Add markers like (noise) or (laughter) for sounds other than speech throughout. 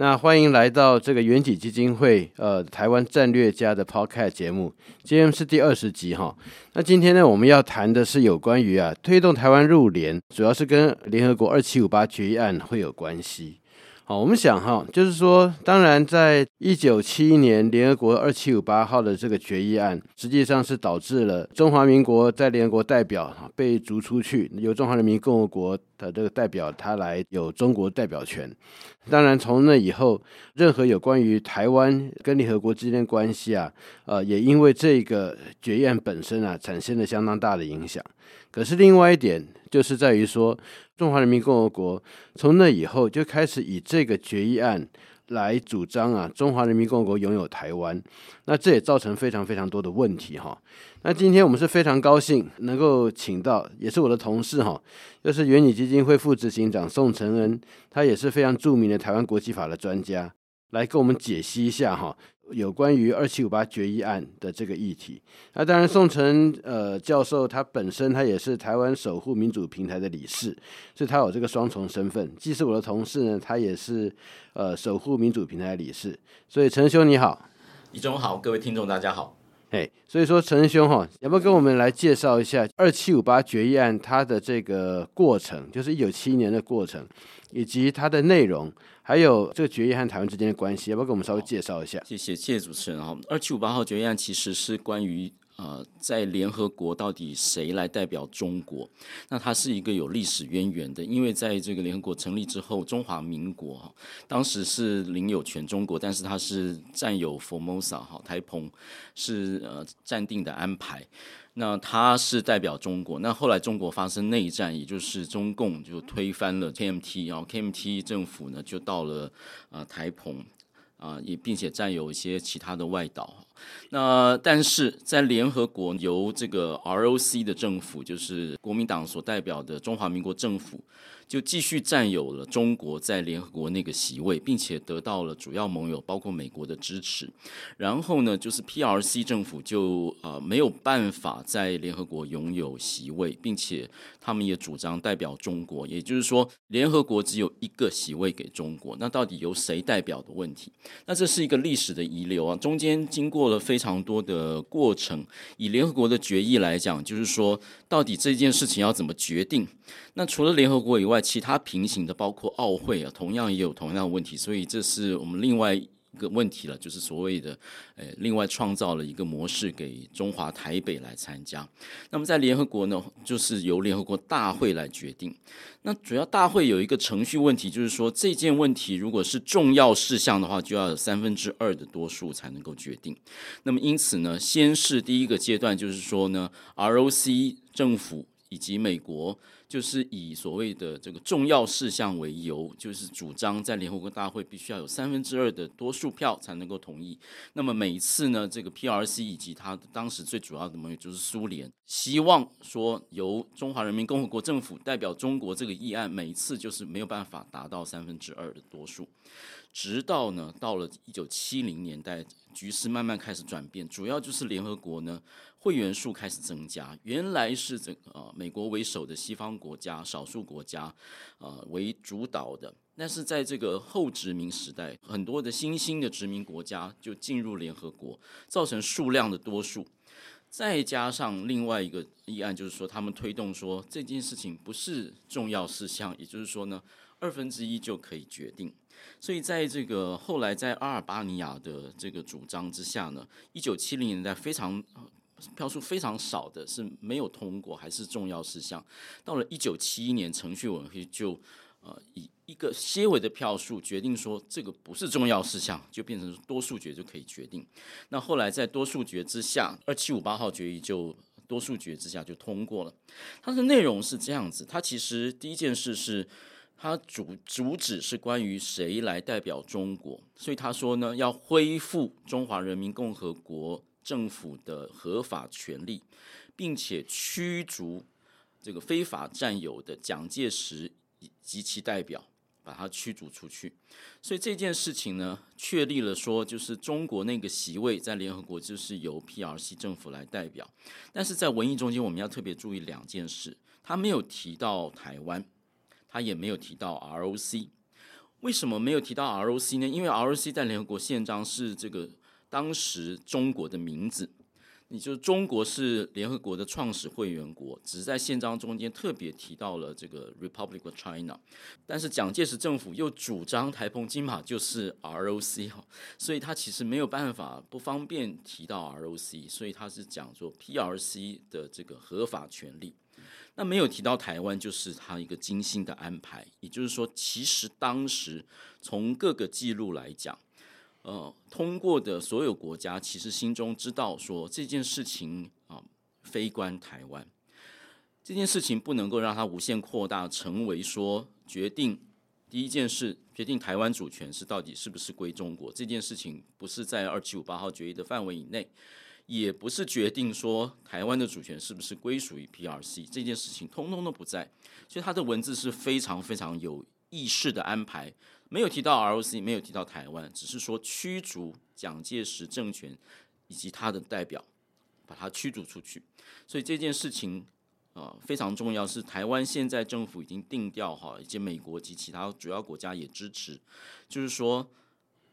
那欢迎来到这个远景基金会呃台湾战略家的 Podcast 节目，今天是第二十集哈。那今天呢，我们要谈的是有关于啊推动台湾入联，主要是跟联合国二七五八决议案会有关系。好，我们想哈，就是说，当然，在一九七一年联合国二七五八号的这个决议案，实际上是导致了中华民国在联合国代表被逐出去，由中华人民共和国的这个代表他来有中国代表权。当然，从那以后，任何有关于台湾跟联合国之间的关系啊，呃，也因为这个决议案本身啊，产生了相当大的影响。可是另外一点，就是在于说，中华人民共和国从那以后就开始以这个决议案来主张啊，中华人民共和国拥有台湾。那这也造成非常非常多的问题哈。那今天我们是非常高兴能够请到，也是我的同事哈，就是元宇基金会副执行长宋承恩，他也是非常著名的台湾国际法的专家，来跟我们解析一下哈。有关于二七五八决议案的这个议题，那当然宋成呃教授他本身他也是台湾守护民主平台的理事，所以他有这个双重身份，既是我的同事呢，他也是呃守护民主平台理事。所以陈兄你好，李中好，各位听众大家好。哎，所以说陈兄哈，要不要跟我们来介绍一下二七五八决议案它的这个过程，就是一九七一年的过程，以及它的内容。还有这个决议和台湾之间的关系，要不要跟我们稍微介绍一下？谢谢，谢谢主持人哈。二七五八号决议案其实是关于呃，在联合国到底谁来代表中国？那它是一个有历史渊源的，因为在这个联合国成立之后，中华民国哈当时是领有全中国，但是它是占有 Formosa 哈台澎是呃暂定的安排。那他是代表中国，那后来中国发生内战，也就是中共就推翻了 KMT，然后 KMT 政府呢就到了啊、呃、台澎啊，也、并且占有一些其他的外岛。那但是在联合国由这个 ROC 的政府，就是国民党所代表的中华民国政府。就继续占有了中国在联合国那个席位，并且得到了主要盟友包括美国的支持。然后呢，就是 PRC 政府就呃没有办法在联合国拥有席位，并且他们也主张代表中国，也就是说联合国只有一个席位给中国。那到底由谁代表的问题？那这是一个历史的遗留啊，中间经过了非常多的过程。以联合国的决议来讲，就是说到底这件事情要怎么决定？那除了联合国以外，其他平行的，包括奥会啊，同样也有同样的问题，所以这是我们另外个问题了，就是所谓的，呃，另外创造了一个模式给中华台北来参加。那么在联合国呢，就是由联合国大会来决定。那主要大会有一个程序问题，就是说这件问题如果是重要事项的话，就要有三分之二的多数才能够决定。那么因此呢，先是第一个阶段，就是说呢，ROC 政府以及美国。就是以所谓的这个重要事项为由，就是主张在联合国大会必须要有三分之二的多数票才能够同意。那么每一次呢，这个 PRC 以及他当时最主要的盟友就是苏联，希望说由中华人民共和国政府代表中国这个议案，每一次就是没有办法达到三分之二的多数。直到呢，到了一九七零年代，局势慢慢开始转变，主要就是联合国呢会员数开始增加。原来是这个呃美国为首的西方国家、少数国家呃为主导的，但是在这个后殖民时代，很多的新兴的殖民国家就进入联合国，造成数量的多数。再加上另外一个议案，就是说他们推动说这件事情不是重要事项，也就是说呢，二分之一就可以决定。所以，在这个后来在阿尔巴尼亚的这个主张之下呢，一九七零年代非常票数非常少的是没有通过，还是重要事项。到了一九七一年，程序委员会就呃以一个些微的票数决定说这个不是重要事项，就变成多数决就可以决定。那后来在多数决之下，二七五八号决议就多数决之下就通过了。它的内容是这样子，它其实第一件事是。它主主旨是关于谁来代表中国，所以他说呢，要恢复中华人民共和国政府的合法权利，并且驱逐这个非法占有的蒋介石及其代表。把他驱逐出去，所以这件事情呢，确立了说，就是中国那个席位在联合国就是由 PRC 政府来代表。但是在文艺中间，我们要特别注意两件事，他没有提到台湾，他也没有提到 ROC。为什么没有提到 ROC 呢？因为 ROC 在联合国宪章是这个当时中国的名字。你就中国是联合国的创始会员国，只是在宪章中间特别提到了这个 Republic of China，但是蒋介石政府又主张台澎金马就是 ROC 哈，所以他其实没有办法不方便提到 ROC，所以他是讲说 PRC 的这个合法权利，那没有提到台湾就是他一个精心的安排，也就是说，其实当时从各个记录来讲。呃，通过的所有国家其实心中知道说这件事情啊，非关台湾，这件事情不能够让它无限扩大，成为说决定第一件事，决定台湾主权是到底是不是归中国这件事情，不是在二七五八号决议的范围以内，也不是决定说台湾的主权是不是归属于 PRC 这件事情，通通都不在，所以它的文字是非常非常有意识的安排。没有提到 ROC，没有提到台湾，只是说驱逐蒋介石政权以及他的代表，把他驱逐出去。所以这件事情啊、非常重要，是台湾现在政府已经定调哈，以及美国及其他主要国家也支持，就是说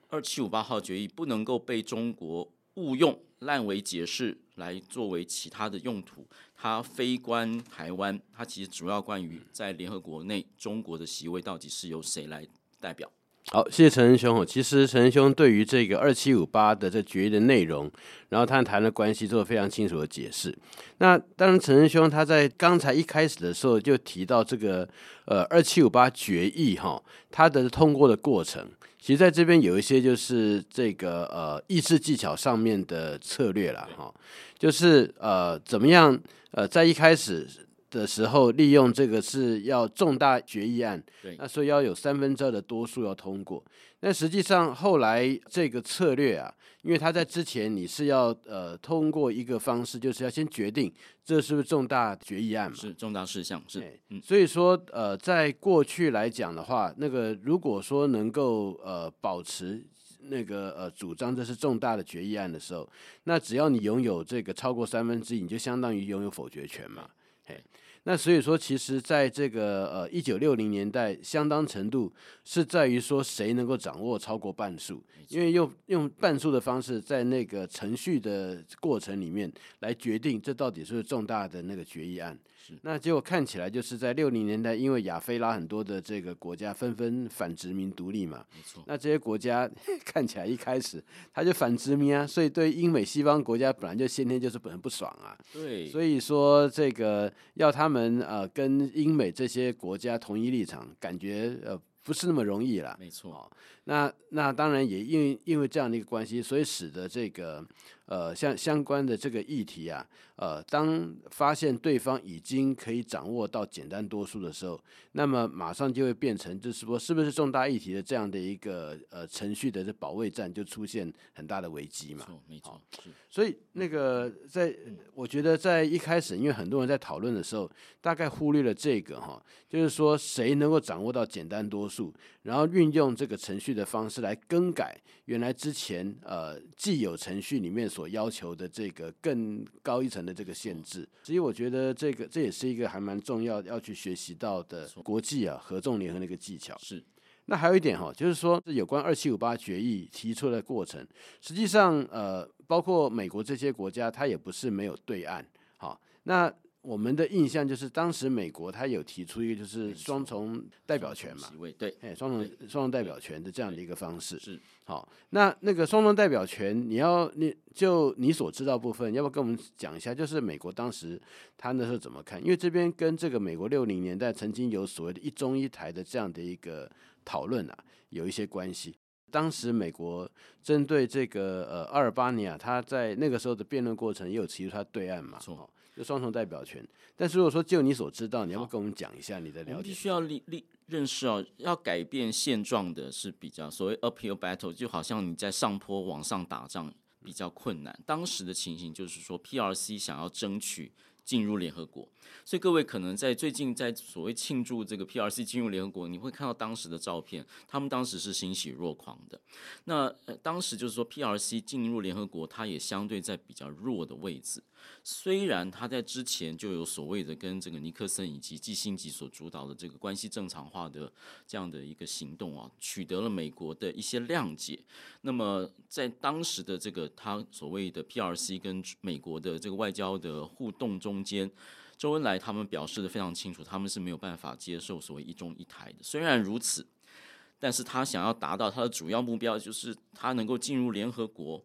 二七五八号决议不能够被中国误用、滥为解释来作为其他的用途。它非关台湾，它其实主要关于在联合国内中国的席位到底是由谁来。代表好，谢谢陈仁兄。其实陈仁兄对于这个二七五八的这决议的内容，然后他谈的关系做了非常清楚的解释。那当然，陈仁兄他在刚才一开始的时候就提到这个呃二七五八决议哈，它的通过的过程，其实在这边有一些就是这个呃议事技巧上面的策略了哈，就是呃怎么样呃在一开始。的时候，利用这个是要重大决议案，对，那所以要有三分之二的多数要通过。那实际上后来这个策略啊，因为他在之前你是要呃通过一个方式，就是要先决定这是不是重大决议案嘛，是重大事项，是。嗯，所以说呃，在过去来讲的话，那个如果说能够呃保持那个呃主张这是重大的决议案的时候，那只要你拥有这个超过三分之一，你就相当于拥有否决权嘛。嘿，那所以说，其实在这个呃一九六零年代，相当程度是在于说谁能够掌握超过半数，因为用用半数的方式，在那个程序的过程里面来决定这到底是不是重大的那个决议案。那结果看起来就是在六零年代，因为亚非拉很多的这个国家纷纷反殖民独立嘛，没错。那这些国家 (laughs) 看起来一开始他就反殖民啊，所以对英美西方国家本来就先天就是本身不爽啊。对。所以说这个要他们呃跟英美这些国家同一立场，感觉呃不是那么容易了。没错。那那当然也因为因为这样的一个关系，所以使得这个。呃，相相关的这个议题啊，呃，当发现对方已经可以掌握到简单多数的时候，那么马上就会变成，就是说，是不是重大议题的这样的一个呃程序的这保卫战就出现很大的危机嘛？没错，没错，是。所以那个在，我觉得在一开始，因为很多人在讨论的时候，大概忽略了这个哈，就是说谁能够掌握到简单多数，然后运用这个程序的方式来更改原来之前呃既有程序里面。所要求的这个更高一层的这个限制，所以我觉得这个这也是一个还蛮重要要去学习到的国际啊合纵联合的一个技巧。是，那还有一点哈，就是说有关二七五八决议提出的过程，实际上呃，包括美国这些国家，它也不是没有对岸。好，那。我们的印象就是，当时美国他有提出一个就是双重代表权嘛，对，哎，双重双重代表权的这样的一个方式。是，好，那那个双重代表权，你要你就你所知道部分，要不要跟我们讲一下？就是美国当时他那时候怎么看？因为这边跟这个美国六零年代曾经有所谓的一中一台的这样的一个讨论啊，有一些关系。当时美国针对这个呃阿尔巴尼亚，他在那个时候的辩论过程也有提出他对岸嘛，错，就双重代表权。但是如果说就你所知道，你要不跟我们讲一下你的了解？我们必须要立立认识哦，要改变现状的是比较所谓 uphill battle，就好像你在上坡往上打仗比较困难。当时的情形就是说，PRC 想要争取。进入联合国，所以各位可能在最近在所谓庆祝这个 PRC 进入联合国，你会看到当时的照片，他们当时是欣喜若狂的。那呃，当时就是说 PRC 进入联合国，它也相对在比较弱的位置。虽然他在之前就有所谓的跟这个尼克森以及基辛格所主导的这个关系正常化的这样的一个行动啊，取得了美国的一些谅解。那么在当时的这个他所谓的 PRC 跟美国的这个外交的互动中空间，周恩来他们表示的非常清楚，他们是没有办法接受所谓一中一台的。虽然如此，但是他想要达到他的主要目标，就是他能够进入联合国，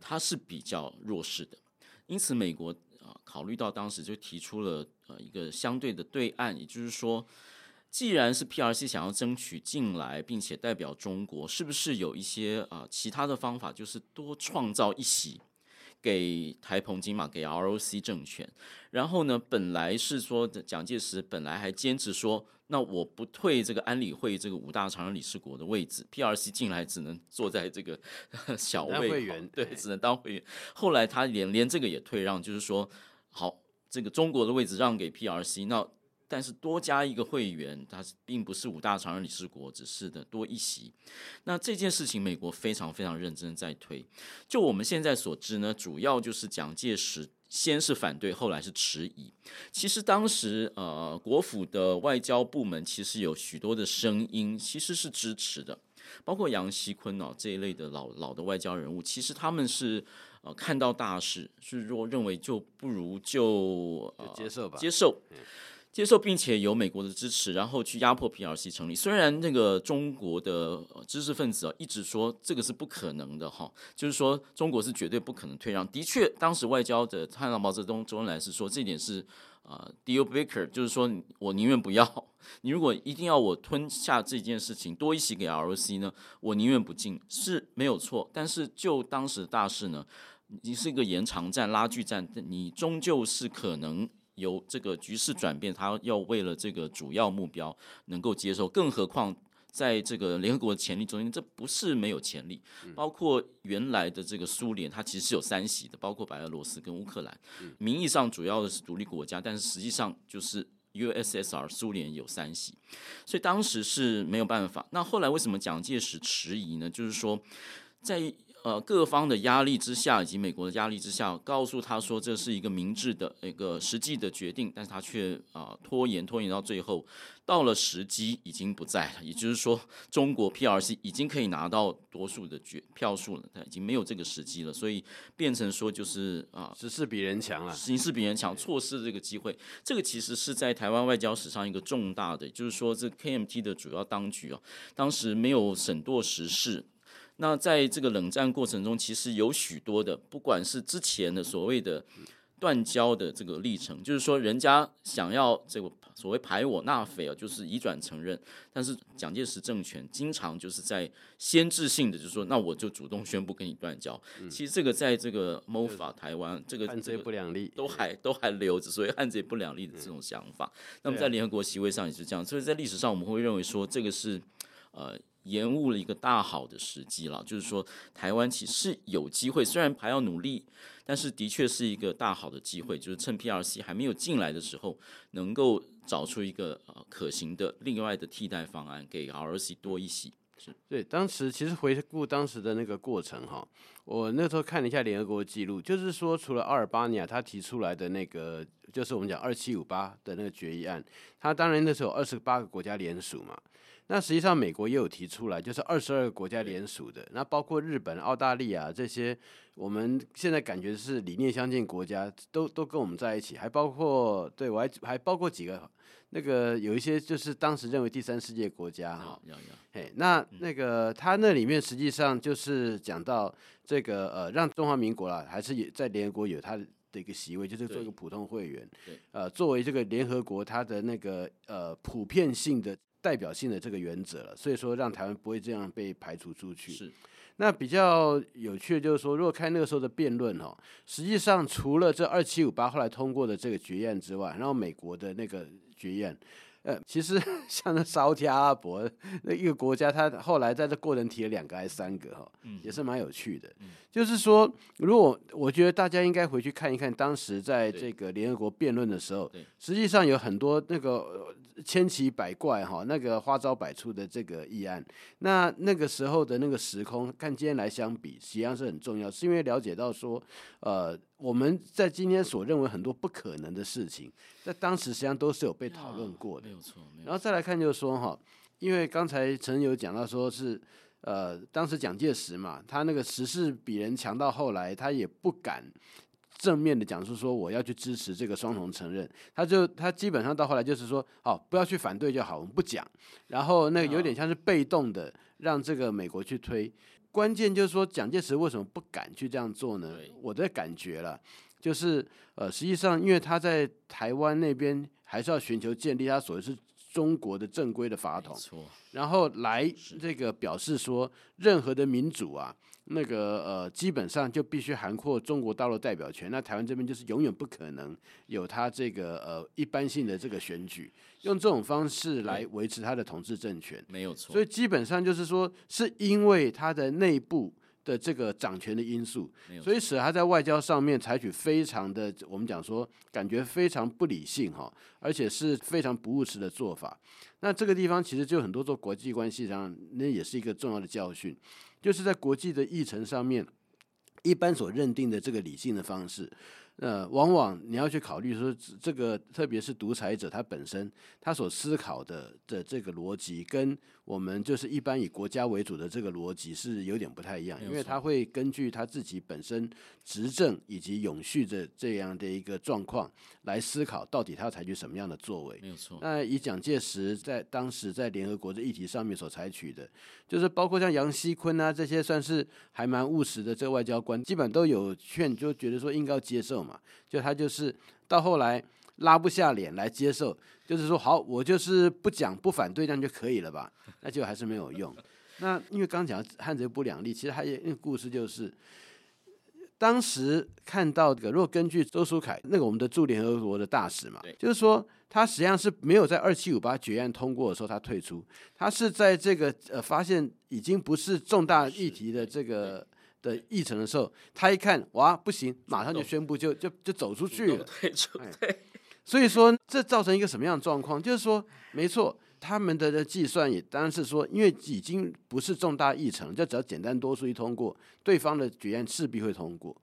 他是比较弱势的。因此，美国啊考虑到当时就提出了呃一个相对的对岸，也就是说，既然是 PRC 想要争取进来，并且代表中国，是不是有一些啊其他的方法，就是多创造一席？给台澎金马，给 ROC 政权，然后呢，本来是说蒋介石本来还坚持说，那我不退这个安理会这个五大常任理事国的位置，PRC 进来只能坐在这个 (laughs) 小位会员，对，只能当会员。后来他连连这个也退让，就是说，好，这个中国的位置让给 PRC，那。但是多加一个会员，它并不是五大常任理事国，只是的多一席。那这件事情，美国非常非常认真在推。就我们现在所知呢，主要就是蒋介石先是反对，后来是迟疑。其实当时呃，国府的外交部门其实有许多的声音，其实是支持的，包括杨锡坤哦这一类的老老的外交人物，其实他们是呃看到大势，是若认为就不如就，呃、接受吧，接受。嗯接受并且有美国的支持，然后去压迫 PRC 成立。虽然那个中国的知识分子啊一直说这个是不可能的哈，就是说中国是绝对不可能退让。的确，当时外交的看到毛泽东、周恩来是说这点是啊 deal breaker，就是说我宁愿不要。你如果一定要我吞下这件事情，多一席给 ROC 呢，我宁愿不进是没有错。但是就当时的大事呢，你是一个延长战、拉锯战，你终究是可能。由这个局势转变，他要为了这个主要目标能够接受，更何况在这个联合国的潜力中间，这不是没有潜力。包括原来的这个苏联，它其实是有三席的，包括白俄罗斯跟乌克兰，名义上主要的是独立国家，但是实际上就是 USSR 苏联有三席，所以当时是没有办法。那后来为什么蒋介石迟疑呢？就是说在。呃，各方的压力之下，以及美国的压力之下，告诉他说这是一个明智的一个实际的决定，但是他却啊、呃、拖延拖延到最后，到了时机已经不在了，也就是说，中国 PRC 已经可以拿到多数的决票数了，他已经没有这个时机了，所以变成说就是啊，时势比人强了，形势比人强，错失这个机会，这个其实是在台湾外交史上一个重大的，就是说这 KMT 的主要当局啊，当时没有审度时势。那在这个冷战过程中，其实有许多的，不管是之前的所谓的断交的这个历程，就是说人家想要这个所谓排我纳匪啊，就是移转承认，但是蒋介石政权经常就是在先制性的，就是说那我就主动宣布跟你断交。其实这个在这个 MOFA 台湾这个汉贼不两立，都还都还留着，所以汉贼不两立的这种想法。那么在联合国席位上也是这样，所以在历史上我们会认为说这个是呃。延误了一个大好的时机了，就是说台湾其实是有机会，虽然还要努力，但是的确是一个大好的机会，就是趁 PRC 还没有进来的时候，能够找出一个呃可行的另外的替代方案，给 R C 多一席。是对，当时其实回顾当时的那个过程哈，我那时候看了一下联合国记录，就是说除了阿尔巴尼亚他提出来的那个，就是我们讲二七五八的那个决议案，他当然那时候二十八个国家联署嘛。那实际上，美国也有提出来，就是二十二个国家联署的，那包括日本、澳大利亚这些，我们现在感觉是理念相近国家，都都跟我们在一起，还包括对我还还包括几个那个有一些就是当时认为第三世界国家哈，嘿，那那个他那里面实际上就是讲到这个呃，让中华民国啦，还是也在联合国有他的一个席位，就是做一个普通会员，呃，作为这个联合国它的那个呃普遍性的。代表性的这个原则了，所以说让台湾不会这样被排除出去。是。那比较有趣的就是说，如果看那个时候的辩论哦，实际上除了这二七五八后来通过的这个决议之外，然后美国的那个决议。呃，其实 (laughs) 像那沙乌地阿拉伯那一个国家，他后来在这过程提了两个还是三个哈，也是蛮有趣的。就是说，如果我觉得大家应该回去看一看，当时在这个联合国辩论的时候，实际上有很多那个千奇百怪哈，那个花招百出的这个议案。那那个时候的那个时空，看今天来相比，实际上是很重要，是因为了解到说，呃。我们在今天所认为很多不可能的事情，在当时实际上都是有被讨论过的。没有错。然后再来看，就是说哈，因为刚才陈有讲到说是，呃，当时蒋介石嘛，他那个时势比人强，到后来他也不敢正面的讲述说我要去支持这个双重承认，他就他基本上到后来就是说，哦，不要去反对就好，我们不讲。然后那个有点像是被动的让这个美国去推。关键就是说，蒋介石为什么不敢去这样做呢？我的感觉了，就是呃，实际上，因为他在台湾那边还是要寻求建立他所谓是中国的正规的法统，然后来这个表示说，任何的民主啊，那个呃，基本上就必须涵括中国大陆代表权。那台湾这边就是永远不可能有他这个呃一般性的这个选举，用这种方式来维持他的统治政权，没有错。所以基本上就是说，是因为他的内部。的这个掌权的因素，所以使他在外交上面采取非常的，我们讲说感觉非常不理性哈，而且是非常不务实的做法。那这个地方其实就很多做国际关系上，那也是一个重要的教训，就是在国际的议程上面，一般所认定的这个理性的方式。呃，往往你要去考虑说，这个特别是独裁者他本身他所思考的的这个逻辑，跟我们就是一般以国家为主的这个逻辑是有点不太一样，因为他会根据他自己本身执政以及永续的这样的一个状况来思考，到底他要采取什么样的作为。没有错。那以蒋介石在当时在联合国的议题上面所采取的，就是包括像杨锡坤啊这些算是还蛮务实的这个外交官，基本都有劝，就觉得说应该要接受嘛。就他就是到后来拉不下脸来接受，就是说好，我就是不讲不反对这样就可以了吧？(laughs) 那就还是没有用。那因为刚讲汉贼不两立，其实还有一个故事，就是当时看到这个，如果根据周书凯那个我们的驻联合国的大使嘛，就是说他实际上是没有在二七五八决议通过的时候他退出，他是在这个呃发现已经不是重大议题的这个。的议程的时候，他一看，哇，不行，马上就宣布就就就走出去了。(laughs) 对，对。所以说，这造成一个什么样的状况？就是说，没错，他们的的计算也当然是说，因为已经不是重大议程，就只要简单多数一通过，对方的决议势必会通过。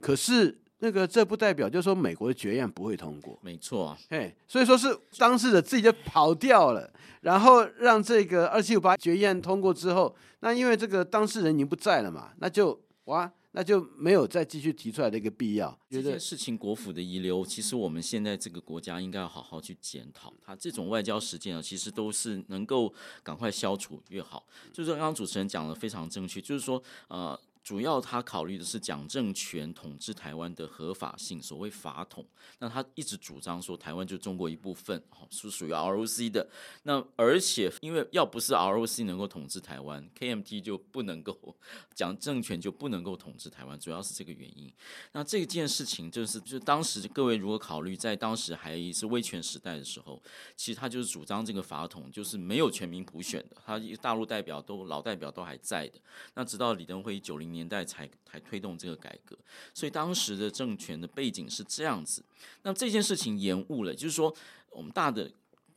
可是。那个这不代表就是说美国的决议案不会通过，没错啊，嘿，所以说是当事者自己就跑掉了，然后让这个二七五八决议案通过之后，那因为这个当事人已经不在了嘛，那就哇，那就没有再继续提出来的一个必要。这件事情国府的遗留，其实我们现在这个国家应该要好好去检讨，它这种外交实践啊，其实都是能够赶快消除越好。就是刚刚主持人讲的非常正确，就是说呃。主要他考虑的是蒋政权统治台湾的合法性，所谓法统。那他一直主张说台湾就中国一部分，是属于 ROC 的。那而且因为要不是 ROC 能够统治台湾，KMT 就不能够蒋政权就不能够统治台湾，主要是这个原因。那这件事情就是，就当时各位如果考虑在当时还是威权时代的时候，其实他就是主张这个法统就是没有全民普选的，他大陆代表都老代表都还在的。那直到李登辉九零年。代才才推动这个改革，所以当时的政权的背景是这样子。那这件事情延误了，就是说，我们大的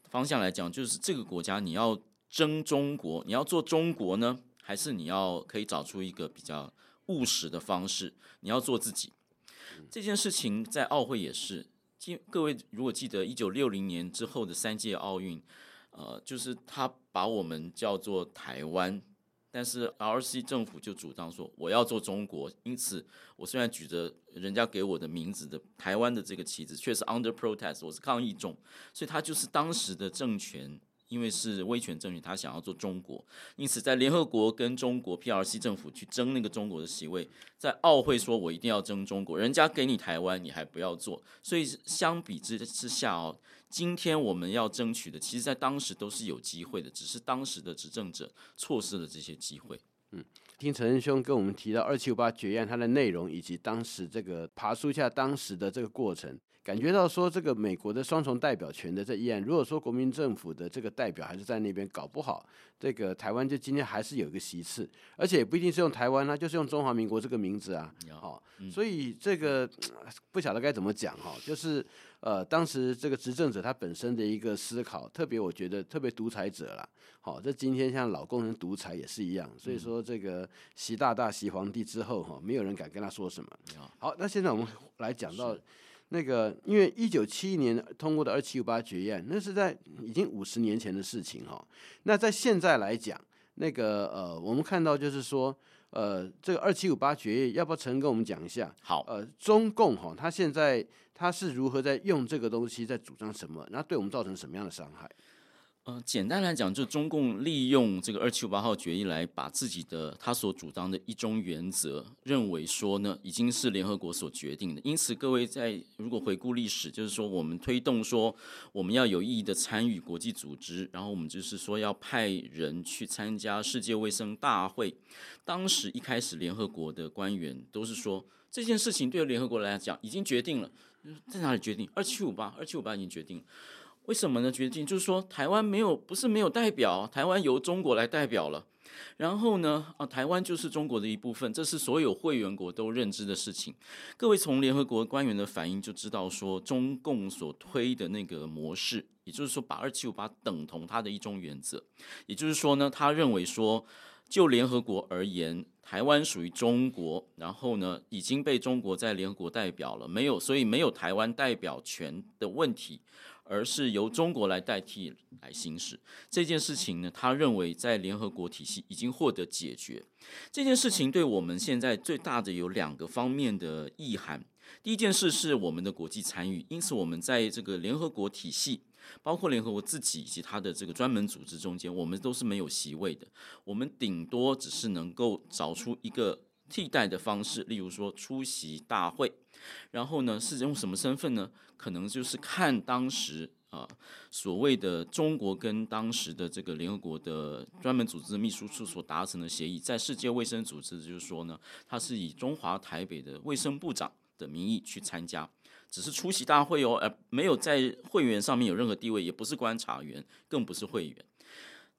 方向来讲，就是这个国家你要争中国，你要做中国呢，还是你要可以找出一个比较务实的方式？你要做自己。这件事情在奥会也是，记各位如果记得一九六零年之后的三届奥运，呃，就是他把我们叫做台湾。但是 RC 政府就主张说，我要做中国，因此我虽然举着人家给我的名字的台湾的这个旗子，却是 under protest，我是抗议中，所以他就是当时的政权因为是威权政权，他想要做中国，因此在联合国跟中国 PRC 政府去争那个中国的席位，在奥会说我一定要争中国，人家给你台湾你还不要做，所以相比之之下哦，今天我们要争取的，其实在当时都是有机会的，只是当时的执政者错失了这些机会。嗯，听陈仁兄跟我们提到二七五八决议案它的内容，以及当时这个爬树下当时的这个过程。感觉到说这个美国的双重代表权的这议案，如果说国民政府的这个代表还是在那边，搞不好这个台湾就今天还是有一个席次，而且也不一定是用台湾啊，就是用中华民国这个名字啊，好，所以这个不晓得该怎么讲哈，就是呃当时这个执政者他本身的一个思考，特别我觉得特别独裁者啦，好，这今天像老工人独裁也是一样，所以说这个习大大习皇帝之后哈，没有人敢跟他说什么。好，那现在我们来讲到。那个，因为一九七一年通过的二七五八决议案，那是在已经五十年前的事情哈。那在现在来讲，那个呃，我们看到就是说，呃，这个二七五八决议，要不要陈跟我们讲一下？好，呃，中共哈，他现在他是如何在用这个东西在主张什么？然后对我们造成什么样的伤害？呃，简单来讲，就中共利用这个二七五八号决议来把自己的他所主张的一中原则，认为说呢，已经是联合国所决定的。因此，各位在如果回顾历史，就是说我们推动说我们要有意义的参与国际组织，然后我们就是说要派人去参加世界卫生大会。当时一开始，联合国的官员都是说这件事情对联合国来讲已经决定了，在哪里决定？二七五八，二七五八已经决定了。为什么呢？决定就是说，台湾没有，不是没有代表，台湾由中国来代表了。然后呢，啊，台湾就是中国的一部分，这是所有会员国都认知的事情。各位从联合国官员的反应就知道，说中共所推的那个模式，也就是说把二七五八等同他的一种原则，也就是说呢，他认为说，就联合国而言，台湾属于中国，然后呢，已经被中国在联合国代表了，没有，所以没有台湾代表权的问题。而是由中国来代替来行使这件事情呢，他认为在联合国体系已经获得解决。这件事情对我们现在最大的有两个方面的意涵。第一件事是我们的国际参与，因此我们在这个联合国体系，包括联合国自己以及它的这个专门组织中间，我们都是没有席位的。我们顶多只是能够找出一个替代的方式，例如说出席大会。然后呢，是用什么身份呢？可能就是看当时啊，所谓的中国跟当时的这个联合国的专门组织秘书处所达成的协议，在世界卫生组织，就是说呢，他是以中华台北的卫生部长的名义去参加，只是出席大会哦，而没有在会员上面有任何地位，也不是观察员，更不是会员。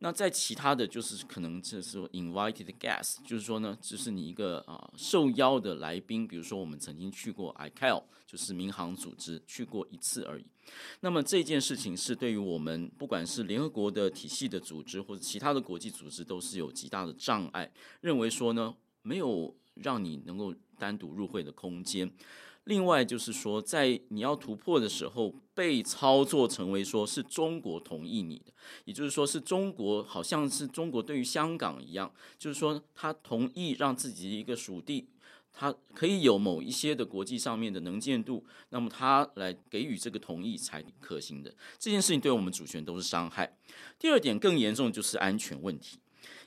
那在其他的就是可能就是 invited guest，就是说呢，就是你一个啊受邀的来宾，比如说我们曾经去过 ICAO，就是民航组织，去过一次而已。那么这件事情是对于我们不管是联合国的体系的组织或者其他的国际组织都是有极大的障碍，认为说呢，没有让你能够单独入会的空间。另外就是说，在你要突破的时候，被操作成为说是中国同意你的，也就是说是中国好像是中国对于香港一样，就是说他同意让自己的一个属地，他可以有某一些的国际上面的能见度，那么他来给予这个同意才可行的。这件事情对我们主权都是伤害。第二点更严重就是安全问题。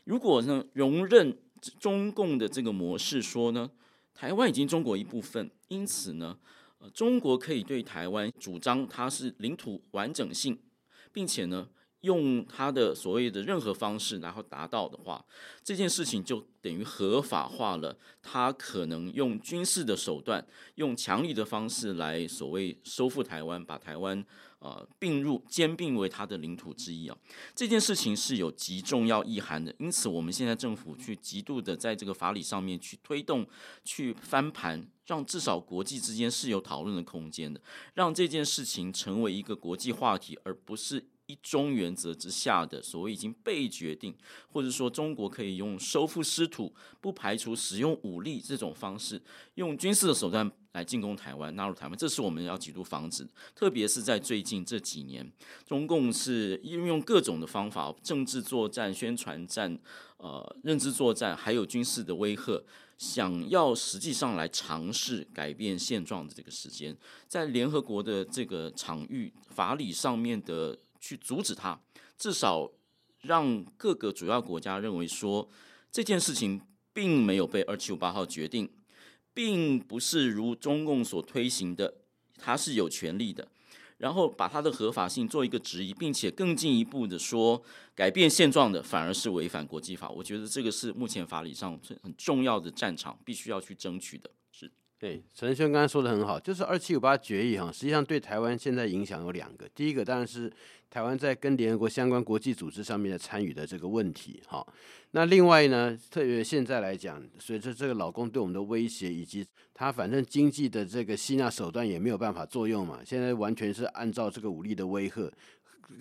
如果呢容忍中共的这个模式说呢，台湾已经中国一部分，因此呢，中国可以对台湾主张它是领土完整性，并且呢，用它的所谓的任何方式，然后达到的话，这件事情就等于合法化了。他可能用军事的手段，用强力的方式来所谓收复台湾，把台湾。呃，并入兼并为它的领土之一啊，这件事情是有极重要意涵的。因此，我们现在政府去极度的在这个法理上面去推动、去翻盘，让至少国际之间是有讨论的空间的，让这件事情成为一个国际话题，而不是。一中原则之下的所谓已经被决定，或者说中国可以用收复失土，不排除使用武力这种方式，用军事的手段来进攻台湾、纳入台湾，这是我们要极度防止。特别是在最近这几年，中共是运用各种的方法，政治作战、宣传战、呃认知作战，还有军事的威吓，想要实际上来尝试改变现状的这个时间，在联合国的这个场域法理上面的。去阻止他，至少让各个主要国家认为说这件事情并没有被二七五八号决定，并不是如中共所推行的，他是有权利的。然后把它的合法性做一个质疑，并且更进一步的说，改变现状的反而是违反国际法。我觉得这个是目前法理上很重要的战场，必须要去争取的。对，陈轩刚才说的很好，就是二七五八决议哈，实际上对台湾现在影响有两个，第一个当然是。台湾在跟联合国相关国际组织上面的参与的这个问题，哈，那另外呢，特别现在来讲，随着这个老公对我们的威胁，以及他反正经济的这个吸纳手段也没有办法作用嘛，现在完全是按照这个武力的威吓。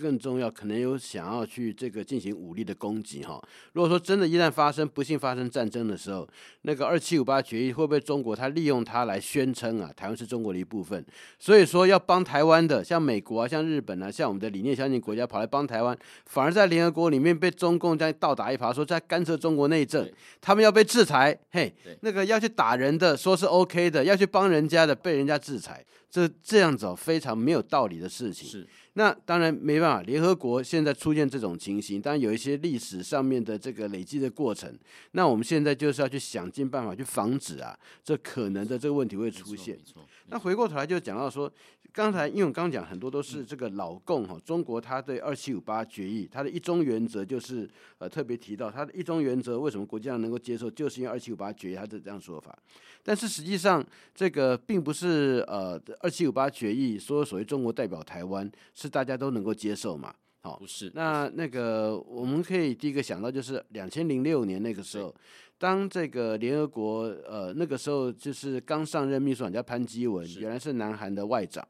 更重要，可能有想要去这个进行武力的攻击哈。如果说真的，一旦发生不幸发生战争的时候，那个二七五八决议会不会中国他利用它来宣称啊，台湾是中国的一部分？所以说要帮台湾的，像美国啊，像日本啊，像我们的理念相近国家跑来帮台湾，反而在联合国里面被中共这样倒打一耙，说在干涉中国内政，他们要被制裁。嘿，那个要去打人的，说是 OK 的，要去帮人家的，被人家制裁，这这样子哦，非常没有道理的事情。是。那当然没办法，联合国现在出现这种情形，当然有一些历史上面的这个累积的过程。那我们现在就是要去想尽办法去防止啊，这可能的这个问题会出现。那回过头来就讲到说，刚才因为我刚刚讲很多都是这个老共哈，中国他对二七五八决议，它的一中原则就是呃特别提到它的一中原则为什么国际上能够接受，就是因为二七五八决议它的这样说法。但是实际上这个并不是呃二七五八决议说所谓中国代表台湾。是大家都能够接受嘛？好，不是。那那个我们可以第一个想到就是两千零六年那个时候，当这个联合国呃那个时候就是刚上任秘书长叫潘基文，原来是南韩的外长，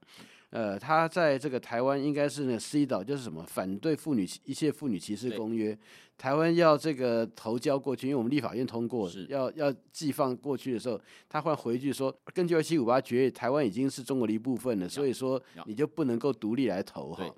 呃，他在这个台湾应该是那个 CEDAW，就是什么反对妇女一切妇女歧视公约，台湾要这个投交过去，因为我们立法院通过，要要寄放过去的时候，他换回去说，根据二七五八决议，台湾已经是中国的一部分了，所以说你就不能够独立来投哈。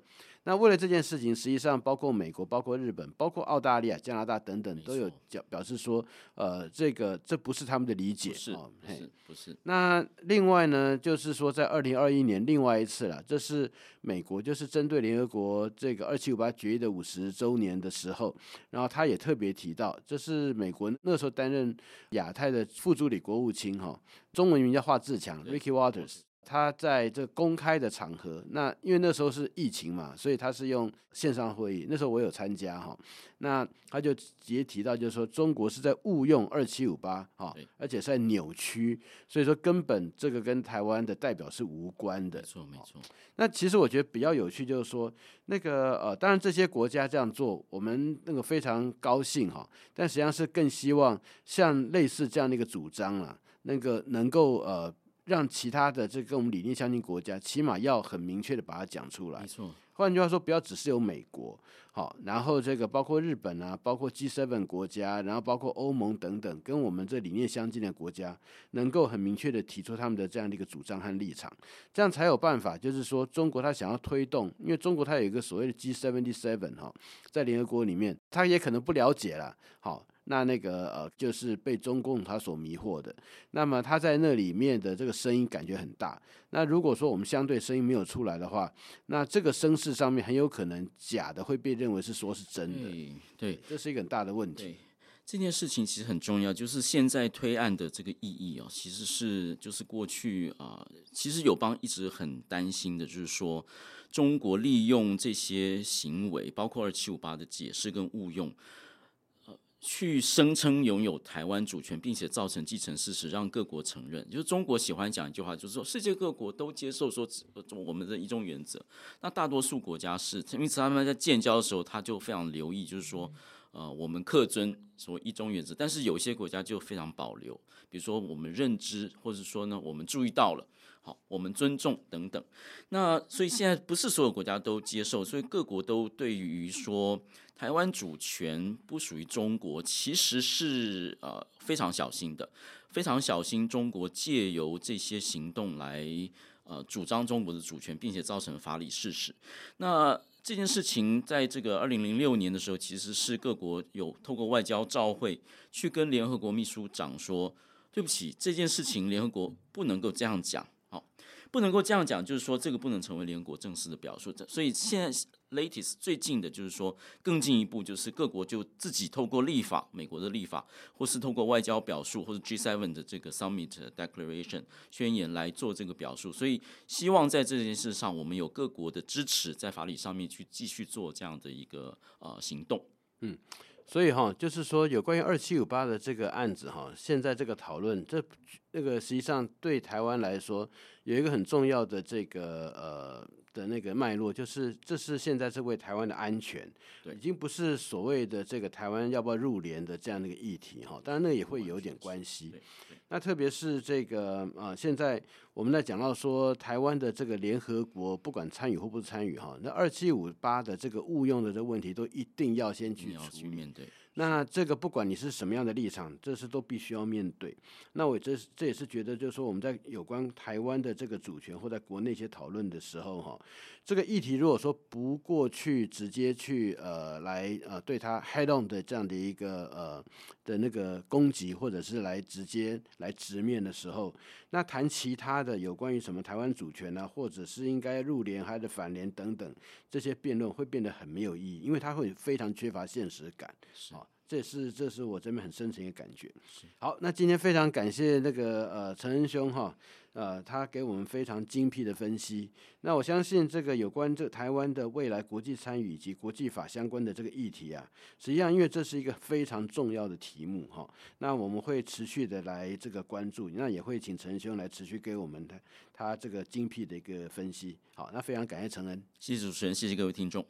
那为了这件事情，实际上包括美国、包括日本、包括澳大利亚、加拿大等等，都有表表示说，呃，这个这不是他们的理解，是，哦、不是，不是。那另外呢，就是说在二零二一年另外一次了，这是美国就是针对联合国这个二七五八决议的五十周年的时候，然后他也特别提到，这是美国那时候担任亚太的副助理国务卿哈，中文名叫华志强 Ricky Waters。他在这公开的场合，那因为那时候是疫情嘛，所以他是用线上会议。那时候我有参加哈，那他就直接提到，就是说中国是在误用二七五八哈，而且是在扭曲，所以说根本这个跟台湾的代表是无关的。没错，没错。那其实我觉得比较有趣，就是说那个呃，当然这些国家这样做，我们那个非常高兴哈，但实际上是更希望像类似这样的一个主张啊，那个能够呃。让其他的这跟我们理念相近国家，起码要很明确的把它讲出来。没错。换句话说，不要只是有美国，好，然后这个包括日本啊，包括 G7 国家，然后包括欧盟等等，跟我们这理念相近的国家，能够很明确的提出他们的这样的一个主张和立场，这样才有办法。就是说，中国他想要推动，因为中国它有一个所谓的 G77 哈，在联合国里面，他也可能不了解了，好。那那个呃，就是被中共他所迷惑的，那么他在那里面的这个声音感觉很大。那如果说我们相对声音没有出来的话，那这个声势上面很有可能假的会被认为是说是真的。对，对，这是一个很大的问题。这件事情其实很重要，就是现在推案的这个意义哦，其实是就是过去啊、呃，其实友邦一直很担心的，就是说中国利用这些行为，包括二七五八的解释跟误用。去声称拥有台湾主权，并且造成既成事实，让各国承认。就是中国喜欢讲一句话，就是说世界各国都接受说我们的一中原则。那大多数国家是，因此他们在建交的时候，他就非常留意，就是说，呃，我们恪遵说一中原则。但是有些国家就非常保留，比如说我们认知，或者说呢，我们注意到了。好，我们尊重等等。那所以现在不是所有国家都接受，所以各国都对于说台湾主权不属于中国，其实是呃非常小心的，非常小心中国借由这些行动来呃主张中国的主权，并且造成法理事实。那这件事情在这个二零零六年的时候，其实是各国有透过外交照会去跟联合国秘书长说，对不起，这件事情联合国不能够这样讲。不能够这样讲，就是说这个不能成为联合国正式的表述。所以现在 latest 最近的就是说更进一步，就是各国就自己透过立法，美国的立法，或是透过外交表述，或者 G7 的这个 Summit Declaration 宣言来做这个表述。所以希望在这件事上，我们有各国的支持，在法理上面去继续做这样的一个呃行动。嗯。所以哈，就是说有关于二七五八的这个案子哈，现在这个讨论，这那个实际上对台湾来说有一个很重要的这个呃。的那个脉络，就是这是现在是为台湾的安全，已经不是所谓的这个台湾要不要入联的这样的一个议题哈。当然，那也会有点关系。那特别是这个啊、呃，现在我们在讲到说台湾的这个联合国不管参与或不参与哈，那二七五八的这个误用的这个问题都一定要先去去面对。那这个不管你是什么样的立场，这是都必须要面对。那我这这也是觉得，就是说我们在有关台湾的这个主权或在国内一些讨论的时候，哈，这个议题如果说不过去直接去呃来呃对他 head on 的这样的一个呃的那个攻击，或者是来直接来直面的时候，那谈其他的有关于什么台湾主权啊，或者是应该入联还是反联等等这些辩论，会变得很没有意义，因为它会非常缺乏现实感。是。这是这是我这边很深层的感觉。好，那今天非常感谢那个呃陈恩兄哈，呃他给我们非常精辟的分析。那我相信这个有关这台湾的未来国际参与以及国际法相关的这个议题啊，实际上因为这是一个非常重要的题目哈，那我们会持续的来这个关注，那也会请陈恩兄来持续给我们他他这个精辟的一个分析。好，那非常感谢陈恩，谢谢主持人，谢谢各位听众。